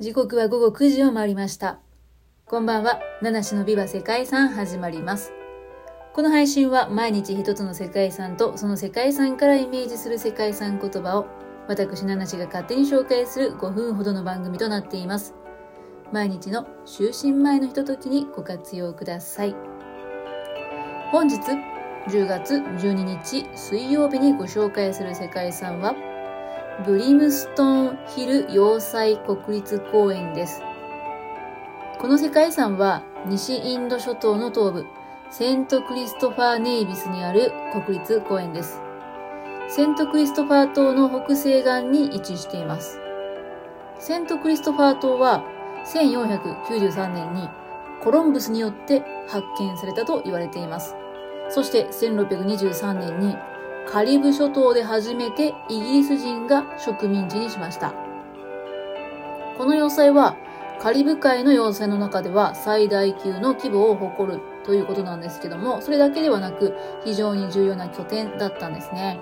時刻は午後9時を回りました。こんばんは。七種のビバ世界遺産始まります。この配信は毎日一つの世界遺産とその世界遺産からイメージする世界遺産言葉を私七種が勝手に紹介する5分ほどの番組となっています。毎日の就寝前のひとときにご活用ください。本日10月12日水曜日にご紹介する世界遺産はブリムストンヒル要塞国立公園です。この世界遺産は西インド諸島の東部、セントクリストファーネイビスにある国立公園です。セントクリストファー島の北西岸に位置しています。セントクリストファー島は1493年にコロンブスによって発見されたと言われています。そして1623年にカリブ諸島で初めてイギリス人が植民地にしました。この要塞はカリブ海の要塞の中では最大級の規模を誇るということなんですけども、それだけではなく非常に重要な拠点だったんですね。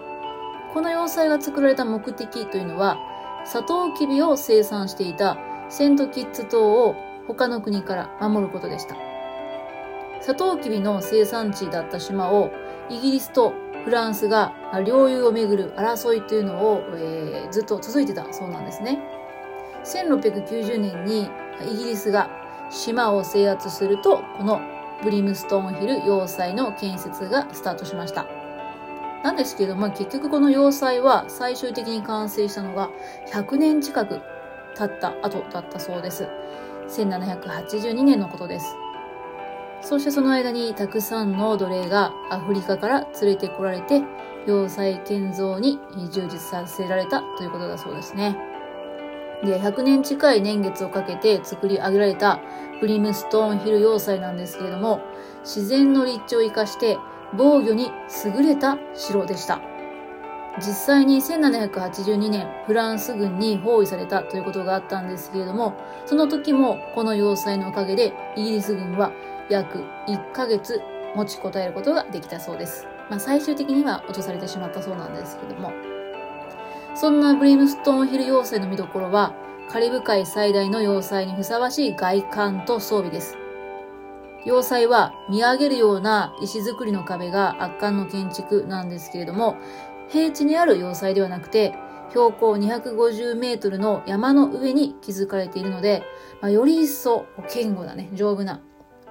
この要塞が作られた目的というのは、サトウキビを生産していたセントキッズ島を他の国から守ることでした。サトウキビの生産地だった島をイギリスとフランスが領有をめぐる争いというのを、えー、ずっと続いてたそうなんですね。1690年にイギリスが島を制圧すると、このブリムストーンヒル要塞の建設がスタートしました。なんですけども、結局この要塞は最終的に完成したのが100年近く経った後だったそうです。1782年のことです。そしてその間にたくさんの奴隷がアフリカから連れてこられて、要塞建造に充実させられたということだそうですね。で、100年近い年月をかけて作り上げられたブリムストーンヒル要塞なんですけれども、自然の立地を生かして防御に優れた城でした。実際に1782年フランス軍に包囲されたということがあったんですけれども、その時もこの要塞のおかげでイギリス軍は約1ヶ月持ちこたえることができたそうです。まあ、最終的には落とされてしまったそうなんですけども。そんなブリムストーンヒル要塞の見どころは、カリブ海最大の要塞にふさわしい外観と装備です。要塞は見上げるような石造りの壁が圧巻の建築なんですけれども、平地にある要塞ではなくて、標高250メートルの山の上に築かれているので、まあ、より一層堅固なね、丈夫な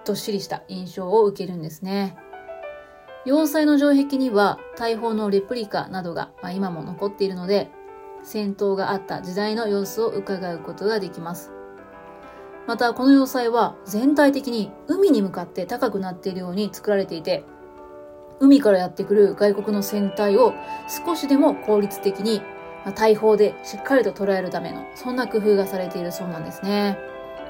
どっしりした印象を受けるんですね。要塞の城壁には大砲のレプリカなどが、まあ、今も残っているので、戦闘があった時代の様子を伺うことができます。また、この要塞は全体的に海に向かって高くなっているように作られていて、海からやってくる外国の船体を少しでも効率的に、まあ、大砲でしっかりと捉えるための、そんな工夫がされているそうなんですね。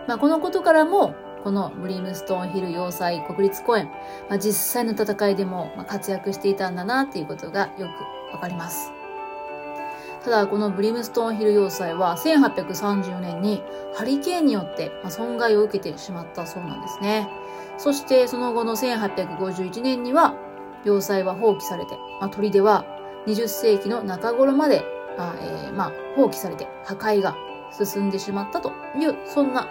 まあ、このことからも、このブリムストーンヒル要塞国立公園、まあ、実際の戦いでも活躍していたんだなっていうことがよくわかります。ただ、このブリムストーンヒル要塞は1834年にハリケーンによって損害を受けてしまったそうなんですね。そしてその後の1851年には要塞は放棄されて、まあ、砦は20世紀の中頃まで、まあえー、まあ、放棄されて破壊が進んでしまったという、そんな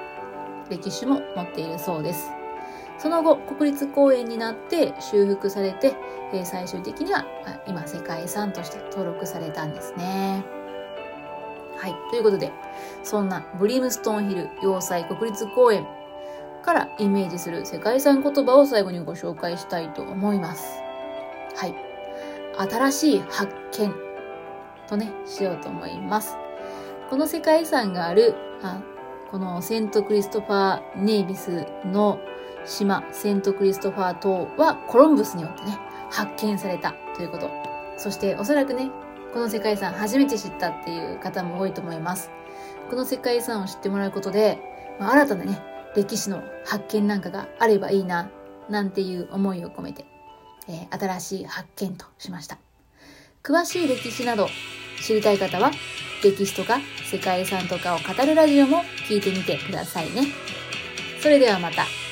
歴史も持っているそうです。その後、国立公園になって修復されて、え最終的には今世界遺産として登録されたんですね。はい。ということで、そんなブリムストーンヒル要塞国立公園からイメージする世界遺産言葉を最後にご紹介したいと思います。はい。新しい発見とね、しようと思います。この世界遺産がある、あこのセントクリストファー・ネイビスの島、セントクリストファー島はコロンブスによってね、発見されたということ。そしておそらくね、この世界遺産初めて知ったっていう方も多いと思います。この世界遺産を知ってもらうことで、まあ、新たなね、歴史の発見なんかがあればいいな、なんていう思いを込めて、えー、新しい発見としました。詳しい歴史など知りたい方は、テキストが世界遺産とかを語るラジオも聞いてみてくださいね。それではまた。